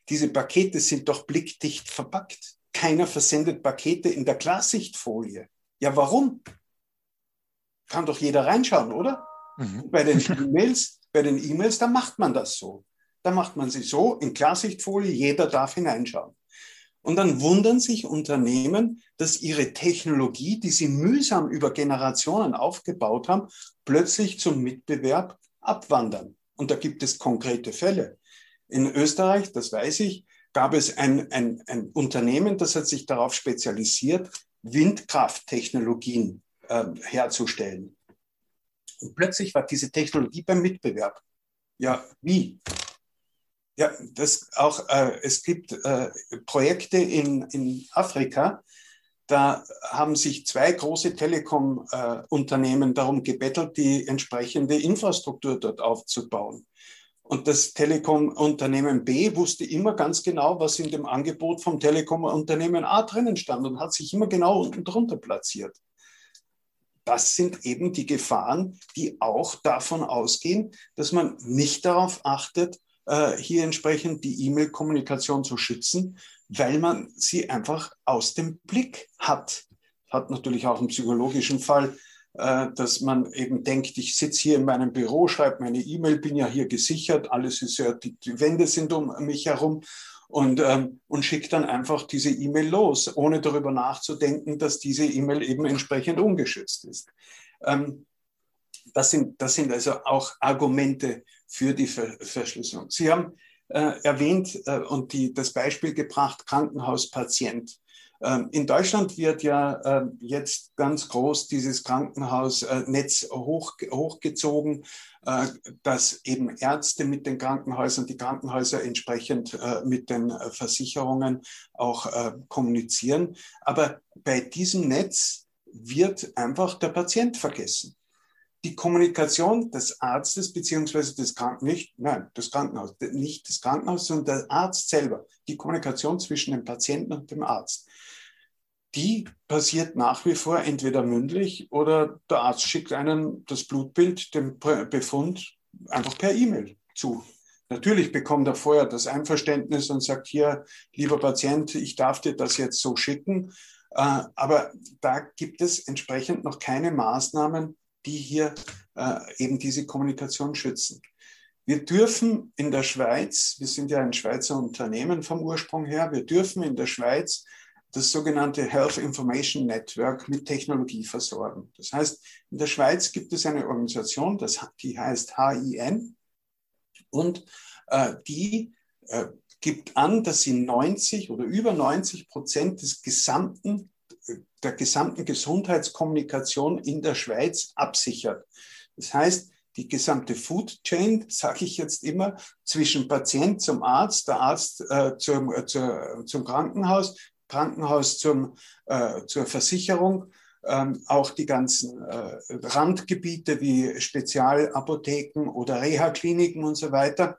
Speaker 2: Diese Pakete sind doch blickdicht verpackt. Keiner versendet Pakete in der Klarsichtfolie. Ja, warum? Kann doch jeder reinschauen, oder? Mhm. Bei den E-Mails, bei den E-Mails, da macht man das so. Da macht man sie so in Klarsichtfolie, jeder darf hineinschauen. Und dann wundern sich Unternehmen, dass ihre Technologie, die sie mühsam über Generationen aufgebaut haben, plötzlich zum Mitbewerb abwandern. Und da gibt es konkrete Fälle. In Österreich, das weiß ich, gab es ein, ein, ein Unternehmen, das hat sich darauf spezialisiert, Windkrafttechnologien äh, herzustellen. Und plötzlich war diese Technologie beim Mitbewerb. Ja, wie? Ja, das auch, äh, es gibt äh, Projekte in, in Afrika, da haben sich zwei große Telekom-Unternehmen darum gebettelt, die entsprechende Infrastruktur dort aufzubauen. Und das Telekom-Unternehmen B wusste immer ganz genau, was in dem Angebot vom Telekom-Unternehmen A drinnen stand und hat sich immer genau unten drunter platziert. Das sind eben die Gefahren, die auch davon ausgehen, dass man nicht darauf achtet, äh, hier entsprechend die E-Mail-Kommunikation zu schützen, weil man sie einfach aus dem Blick hat. Hat natürlich auch einen psychologischen Fall, äh, dass man eben denkt, ich sitze hier in meinem Büro, schreibe meine E-Mail, bin ja hier gesichert, alles ist ja, die, die Wände sind um mich herum und, ähm, und schickt dann einfach diese E-Mail los, ohne darüber nachzudenken, dass diese E-Mail eben entsprechend ungeschützt ist. Ähm, das, sind, das sind also auch Argumente für die Ver Verschlüsselung. Sie haben äh, erwähnt äh, und die, das Beispiel gebracht, Krankenhauspatient. Ähm, in Deutschland wird ja ähm, jetzt ganz groß dieses Krankenhausnetz hoch, hochgezogen, äh, dass eben Ärzte mit den Krankenhäusern, die Krankenhäuser entsprechend äh, mit den Versicherungen auch äh, kommunizieren. Aber bei diesem Netz wird einfach der Patient vergessen die Kommunikation des Arztes beziehungsweise des Krankenhauses, nicht, nein, des Krankenhauses, nicht des Krankenhauses, sondern der Arzt selber, die Kommunikation zwischen dem Patienten und dem Arzt, die passiert nach wie vor entweder mündlich oder der Arzt schickt einen das Blutbild, den Befund einfach per E-Mail zu. Natürlich bekommt er vorher das Einverständnis und sagt, hier, lieber Patient, ich darf dir das jetzt so schicken. Äh, aber da gibt es entsprechend noch keine Maßnahmen, die hier äh, eben diese Kommunikation schützen. Wir dürfen in der Schweiz, wir sind ja ein Schweizer Unternehmen vom Ursprung her, wir dürfen in der Schweiz das sogenannte Health Information Network mit Technologie versorgen. Das heißt, in der Schweiz gibt es eine Organisation, das, die heißt HIN und äh, die äh, gibt an, dass sie 90 oder über 90 Prozent des gesamten der gesamten Gesundheitskommunikation in der Schweiz absichert. Das heißt, die gesamte Food Chain, sage ich jetzt immer, zwischen Patient zum Arzt, der Arzt äh, zum, äh, zum Krankenhaus, Krankenhaus zum, äh, zur Versicherung, ähm, auch die ganzen äh, Randgebiete wie Spezialapotheken oder Reha-Kliniken und so weiter,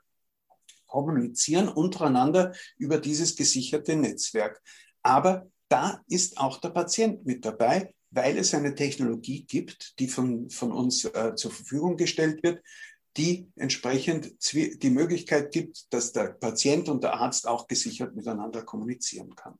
Speaker 2: kommunizieren untereinander über dieses gesicherte Netzwerk. Aber da ist auch der Patient mit dabei, weil es eine Technologie gibt, die von, von uns äh, zur Verfügung gestellt wird, die entsprechend die Möglichkeit gibt, dass der Patient und der Arzt auch gesichert miteinander kommunizieren kann.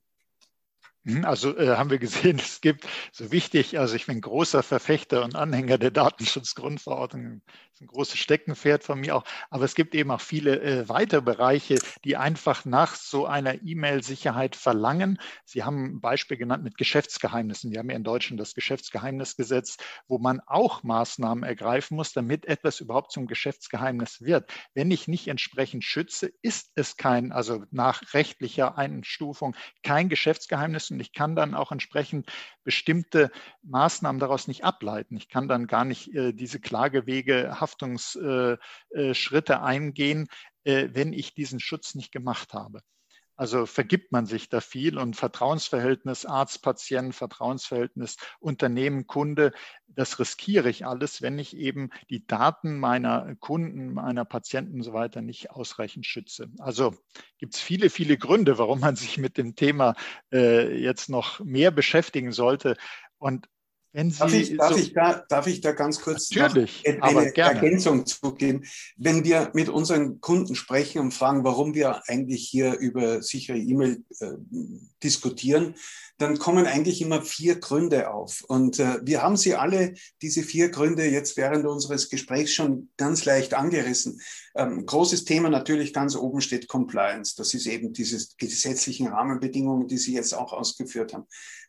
Speaker 1: Mhm, also äh, haben wir gesehen, es gibt so wichtig, also ich bin großer Verfechter und Anhänger der Datenschutzgrundverordnung, das ist ein großes Steckenpferd von mir auch, aber es gibt eben auch viele äh, weitere Bereiche, die einfach nach so einer E-Mail-Sicherheit verlangen. Sie haben ein Beispiel genannt mit Geschäftsgeheimnissen. Wir haben ja in Deutschland das Geschäftsgeheimnisgesetz, wo man auch Maßnahmen ergreifen muss, damit etwas überhaupt zum Geschäftsgeheimnis wird. Wenn ich nicht entsprechend schütze, ist es kein, also nach rechtlicher Einstufung, kein Geschäftsgeheimnis und ich kann dann auch entsprechend bestimmte Maßnahmen daraus nicht ableiten. Ich kann dann gar nicht äh, diese Klagewege, Haftungsschritte äh, äh, eingehen, äh, wenn ich diesen Schutz nicht gemacht habe. Also vergibt man sich da viel und Vertrauensverhältnis Arzt-Patient, Vertrauensverhältnis Unternehmen-Kunde, das riskiere ich alles, wenn ich eben die Daten meiner Kunden, meiner Patienten und so weiter nicht ausreichend schütze. Also gibt es viele, viele Gründe, warum man sich mit dem Thema äh, jetzt noch mehr beschäftigen sollte. Und
Speaker 2: wenn Sie darf, ich, darf, so ich da, darf ich da ganz kurz
Speaker 1: Natürlich,
Speaker 2: eine Ergänzung zugeben? Wenn wir mit unseren Kunden sprechen und fragen, warum wir eigentlich hier über sichere E-Mail äh, diskutieren, dann kommen eigentlich immer vier Gründe auf. Und äh, wir haben sie alle, diese vier Gründe, jetzt während unseres Gesprächs schon ganz leicht angerissen. Ähm, großes Thema natürlich ganz oben steht Compliance. Das ist eben diese gesetzlichen Rahmenbedingungen, die Sie jetzt auch ausgeführt haben.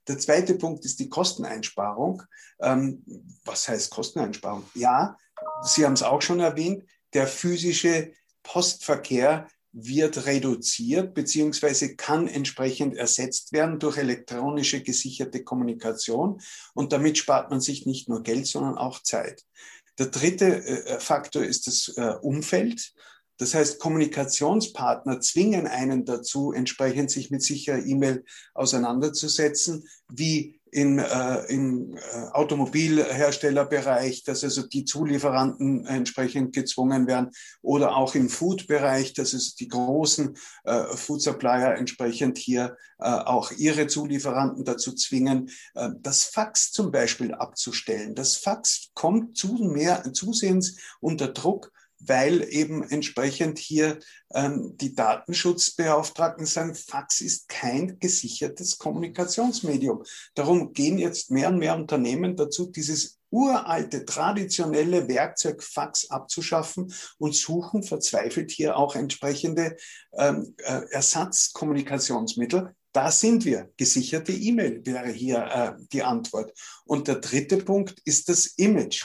Speaker 2: Der zweite Punkt ist die Kosteneinsparung. Ähm, was heißt Kosteneinsparung? Ja, Sie haben es auch schon erwähnt, der physische Postverkehr wird reduziert beziehungsweise kann entsprechend ersetzt werden durch elektronische gesicherte Kommunikation und damit spart man sich nicht nur Geld, sondern auch Zeit. Der dritte äh, Faktor ist das äh, Umfeld. Das heißt, Kommunikationspartner zwingen einen dazu, entsprechend sich mit sicherer E-Mail auseinanderzusetzen, wie in, äh, im äh, Automobilherstellerbereich, dass also die Zulieferanten entsprechend gezwungen werden oder auch im Food-Bereich, dass es die großen äh, Food-Supplier entsprechend hier äh, auch ihre Zulieferanten dazu zwingen, äh, das Fax zum Beispiel abzustellen. Das Fax kommt zu mehr, zusehends unter Druck weil eben entsprechend hier ähm, die Datenschutzbeauftragten sagen, Fax ist kein gesichertes Kommunikationsmedium. Darum gehen jetzt mehr und mehr Unternehmen dazu, dieses uralte, traditionelle Werkzeug Fax abzuschaffen und suchen verzweifelt hier auch entsprechende ähm, äh, Ersatzkommunikationsmittel. Da sind wir. Gesicherte E-Mail wäre hier äh, die Antwort. Und der dritte Punkt ist das Image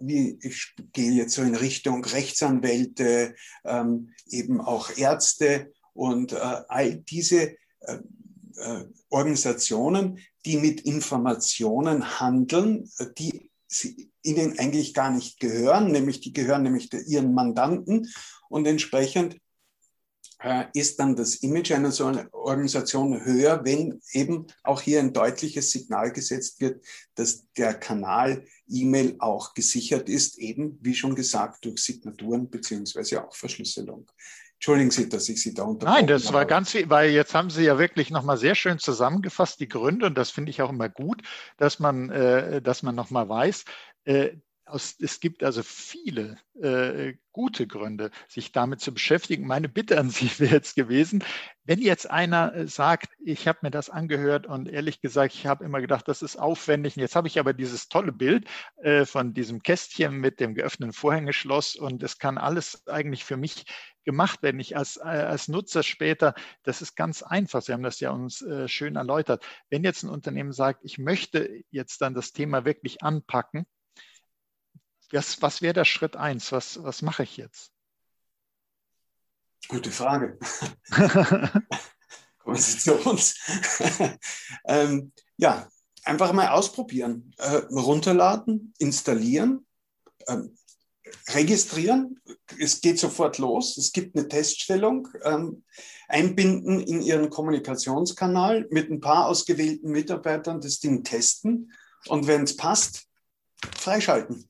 Speaker 2: wie ich gehe jetzt so in Richtung Rechtsanwälte, ähm, eben auch Ärzte und äh, all diese äh, äh, Organisationen, die mit Informationen handeln, äh, die sie, ihnen eigentlich gar nicht gehören, nämlich die gehören nämlich ihren Mandanten und entsprechend äh, ist dann das Image einer so einer Organisation höher, wenn eben auch hier ein deutliches Signal gesetzt wird, dass der Kanal E-Mail auch gesichert ist, eben wie schon gesagt durch Signaturen beziehungsweise auch Verschlüsselung. Entschuldigen Sie, dass ich Sie da unterbrochen
Speaker 1: Nein, das war ganz, weil jetzt haben Sie ja wirklich nochmal sehr schön zusammengefasst, die Gründe, und das finde ich auch immer gut, dass man, äh, dass man nochmal weiß, äh, aus, es gibt also viele äh, gute Gründe, sich damit zu beschäftigen. Meine Bitte an Sie wäre jetzt gewesen, wenn jetzt einer äh, sagt, ich habe mir das angehört und ehrlich gesagt, ich habe immer gedacht, das ist aufwendig. Und jetzt habe ich aber dieses tolle Bild äh, von diesem Kästchen mit dem geöffneten Vorhängeschloss und es kann alles eigentlich für mich gemacht werden. Ich als, äh, als Nutzer später, das ist ganz einfach. Sie haben das ja uns äh, schön erläutert. Wenn jetzt ein Unternehmen sagt, ich möchte jetzt dann das Thema wirklich anpacken, was, was wäre der Schritt eins? Was, was mache ich jetzt?
Speaker 2: Gute Frage. Kommen Sie zu uns. ähm, ja, einfach mal ausprobieren. Äh, runterladen, installieren, ähm, registrieren. Es geht sofort los. Es gibt eine Teststellung. Ähm, einbinden in Ihren Kommunikationskanal mit ein paar ausgewählten Mitarbeitern das Ding testen. Und wenn es passt, freischalten.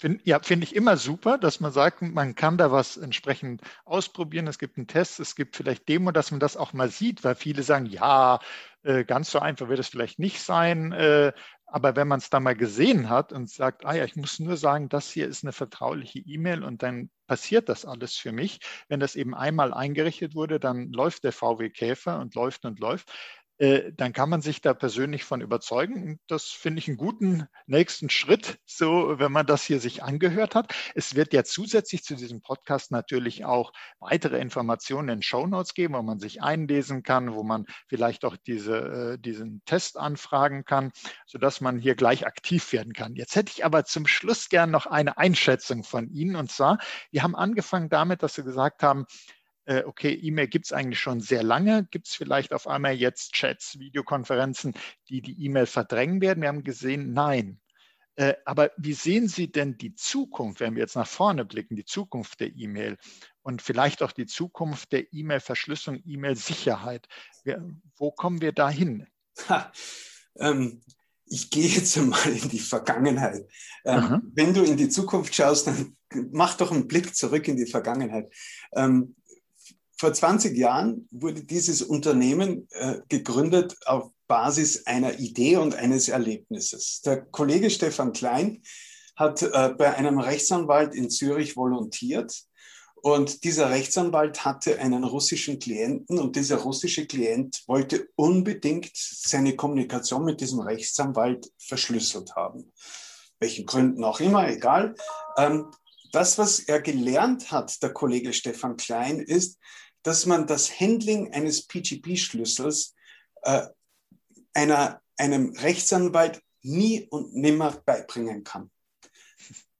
Speaker 1: Find, ja, finde ich immer super, dass man sagt, man kann da was entsprechend ausprobieren. Es gibt einen Test, es gibt vielleicht Demo, dass man das auch mal sieht, weil viele sagen, ja, äh, ganz so einfach wird es vielleicht nicht sein. Äh, aber wenn man es da mal gesehen hat und sagt, ah ja, ich muss nur sagen, das hier ist eine vertrauliche E-Mail und dann passiert das alles für mich. Wenn das eben einmal eingerichtet wurde, dann läuft der VW Käfer und läuft und läuft. Äh, dann kann man sich da persönlich von überzeugen. Und das finde ich einen guten nächsten Schritt, so wenn man das hier sich angehört hat. Es wird ja zusätzlich zu diesem Podcast natürlich auch weitere Informationen in Show Notes geben, wo man sich einlesen kann, wo man vielleicht auch diese, äh, diesen Test anfragen kann, sodass man hier gleich aktiv werden kann. Jetzt hätte ich aber zum Schluss gern noch eine Einschätzung von Ihnen. Und zwar, wir haben angefangen damit, dass Sie gesagt haben, äh, okay, E-Mail gibt es eigentlich schon sehr lange. Gibt es vielleicht auf einmal jetzt Chats, Videokonferenzen, die die E-Mail verdrängen werden? Wir haben gesehen, nein. Äh, aber wie sehen Sie denn die Zukunft, wenn wir jetzt nach vorne blicken, die Zukunft der E-Mail und vielleicht auch die Zukunft der E-Mail-Verschlüsselung, E-Mail-Sicherheit? Wo kommen wir da hin?
Speaker 2: Ähm, ich gehe jetzt einmal in die Vergangenheit. Ähm, wenn du in die Zukunft schaust, dann mach doch einen Blick zurück in die Vergangenheit. Ähm, vor 20 Jahren wurde dieses Unternehmen äh, gegründet auf Basis einer Idee und eines Erlebnisses. Der Kollege Stefan Klein hat äh, bei einem Rechtsanwalt in Zürich volontiert und dieser Rechtsanwalt hatte einen russischen Klienten und dieser russische Klient wollte unbedingt seine Kommunikation mit diesem Rechtsanwalt verschlüsselt haben. Welchen Gründen auch immer, egal. Ähm, das, was er gelernt hat, der Kollege Stefan Klein, ist, dass man das Handling eines PGP-Schlüssels äh, einem Rechtsanwalt nie und nimmer beibringen kann.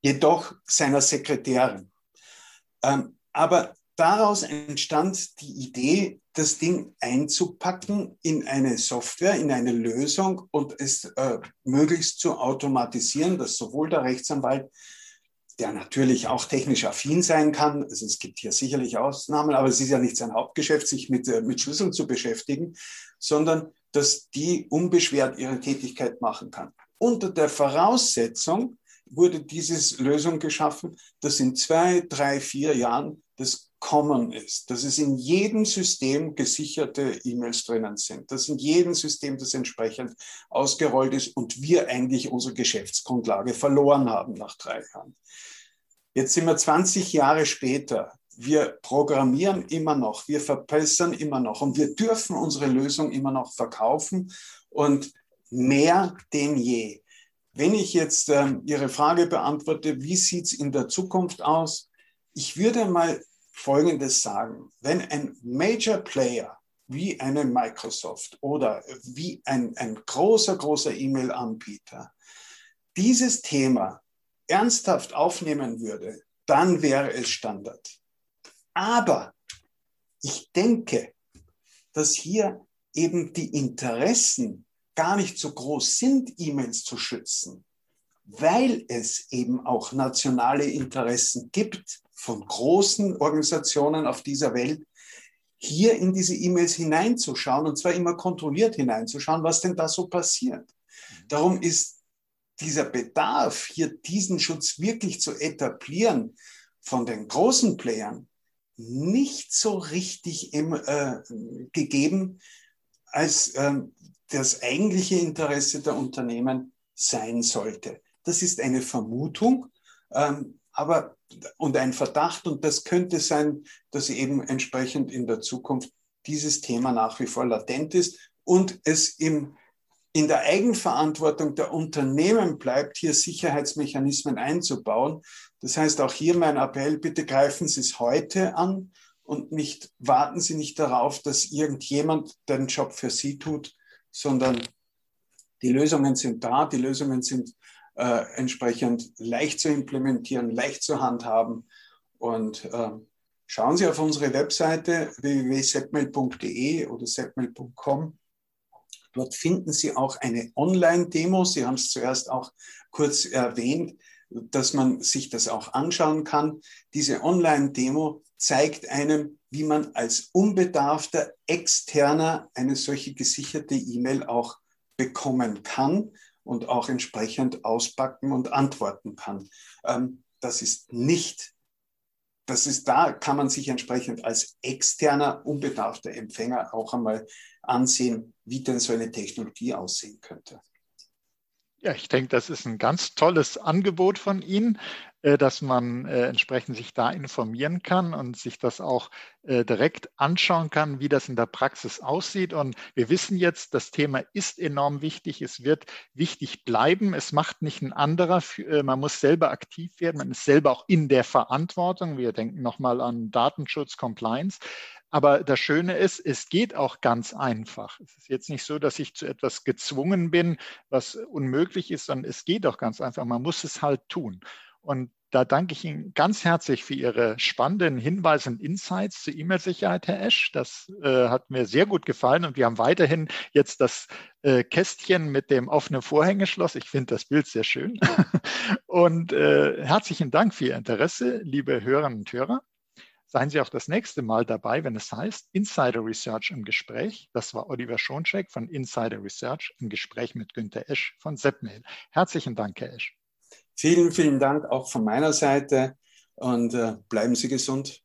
Speaker 2: Jedoch seiner Sekretärin. Ähm, aber daraus entstand die Idee, das Ding einzupacken in eine Software, in eine Lösung und es äh, möglichst zu automatisieren, dass sowohl der Rechtsanwalt der natürlich auch technisch affin sein kann. Also es gibt hier sicherlich Ausnahmen, aber es ist ja nicht sein Hauptgeschäft, sich mit, äh, mit Schlüsseln zu beschäftigen, sondern dass die unbeschwert ihre Tätigkeit machen kann. Unter der Voraussetzung wurde diese Lösung geschaffen, dass in zwei, drei, vier Jahren das Common ist, dass es in jedem System gesicherte E-Mails drinnen sind, dass in jedem System das entsprechend ausgerollt ist und wir eigentlich unsere Geschäftsgrundlage verloren haben nach drei Jahren. Jetzt sind wir 20 Jahre später. Wir programmieren immer noch, wir verbessern immer noch und wir dürfen unsere Lösung immer noch verkaufen und mehr denn je. Wenn ich jetzt ähm, Ihre Frage beantworte, wie sieht es in der Zukunft aus? Ich würde mal Folgendes sagen. Wenn ein Major Player wie eine Microsoft oder wie ein, ein großer, großer E-Mail-Anbieter dieses Thema ernsthaft aufnehmen würde, dann wäre es Standard. Aber ich denke, dass hier eben die Interessen gar nicht so groß sind, E-Mails zu schützen, weil es eben auch nationale Interessen gibt von großen Organisationen auf dieser Welt, hier in diese E-Mails hineinzuschauen und zwar immer kontrolliert hineinzuschauen, was denn da so passiert. Darum ist dieser Bedarf, hier diesen Schutz wirklich zu etablieren von den großen Playern, nicht so richtig im, äh, gegeben, als äh, das eigentliche Interesse der Unternehmen sein sollte. Das ist eine Vermutung, ähm, aber und ein Verdacht und das könnte sein, dass eben entsprechend in der Zukunft dieses Thema nach wie vor latent ist und es im, in der Eigenverantwortung der Unternehmen bleibt, hier Sicherheitsmechanismen einzubauen. Das heißt auch hier mein Appell, bitte greifen Sie es heute an und nicht warten Sie nicht darauf, dass irgendjemand den Job für Sie tut, sondern die Lösungen sind da, die Lösungen sind äh, entsprechend leicht zu implementieren, leicht zu handhaben. Und äh, schauen Sie auf unsere Webseite www.setmail.de oder setmail.com. Dort finden Sie auch eine Online-Demo. Sie haben es zuerst auch kurz erwähnt, dass man sich das auch anschauen kann. Diese Online-Demo zeigt einem, wie man als unbedarfter Externer eine solche gesicherte E-Mail auch bekommen kann und auch entsprechend auspacken und antworten kann. Ähm, das ist nicht, das ist da, kann man sich entsprechend als externer, unbedarfter Empfänger auch einmal ansehen, wie denn so eine Technologie aussehen könnte.
Speaker 1: Ja, ich denke, das ist ein ganz tolles Angebot von Ihnen. Äh, dass man äh, entsprechend sich da informieren kann und sich das auch äh, direkt anschauen kann, wie das in der Praxis aussieht. Und wir wissen jetzt, das Thema ist enorm wichtig. Es wird wichtig bleiben. Es macht nicht ein anderer. Man muss selber aktiv werden. Man ist selber auch in der Verantwortung. Wir denken nochmal an Datenschutz, Compliance. Aber das Schöne ist, es geht auch ganz einfach. Es ist jetzt nicht so, dass ich zu etwas gezwungen bin, was unmöglich ist, sondern es geht auch ganz einfach. Man muss es halt tun. Und da danke ich Ihnen ganz herzlich für Ihre spannenden Hinweise und Insights zur E-Mail-Sicherheit, Herr Esch. Das äh, hat mir sehr gut gefallen und wir haben weiterhin jetzt das äh, Kästchen mit dem offenen Vorhängeschloss. Ich finde das Bild sehr schön. und äh, herzlichen Dank für Ihr Interesse, liebe Hörerinnen und Hörer. Seien Sie auch das nächste Mal dabei, wenn es heißt Insider Research im Gespräch. Das war Oliver Schoncheck von Insider Research im Gespräch mit Günter Esch von Sepmail. Herzlichen Dank, Herr Esch.
Speaker 2: Vielen, vielen Dank auch von meiner Seite und äh, bleiben Sie gesund.